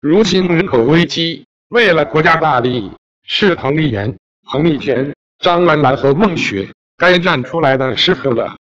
如今人口危机，为了国家大利，是彭丽媛、彭丽娟、张兰兰和孟雪该站出来的时刻了。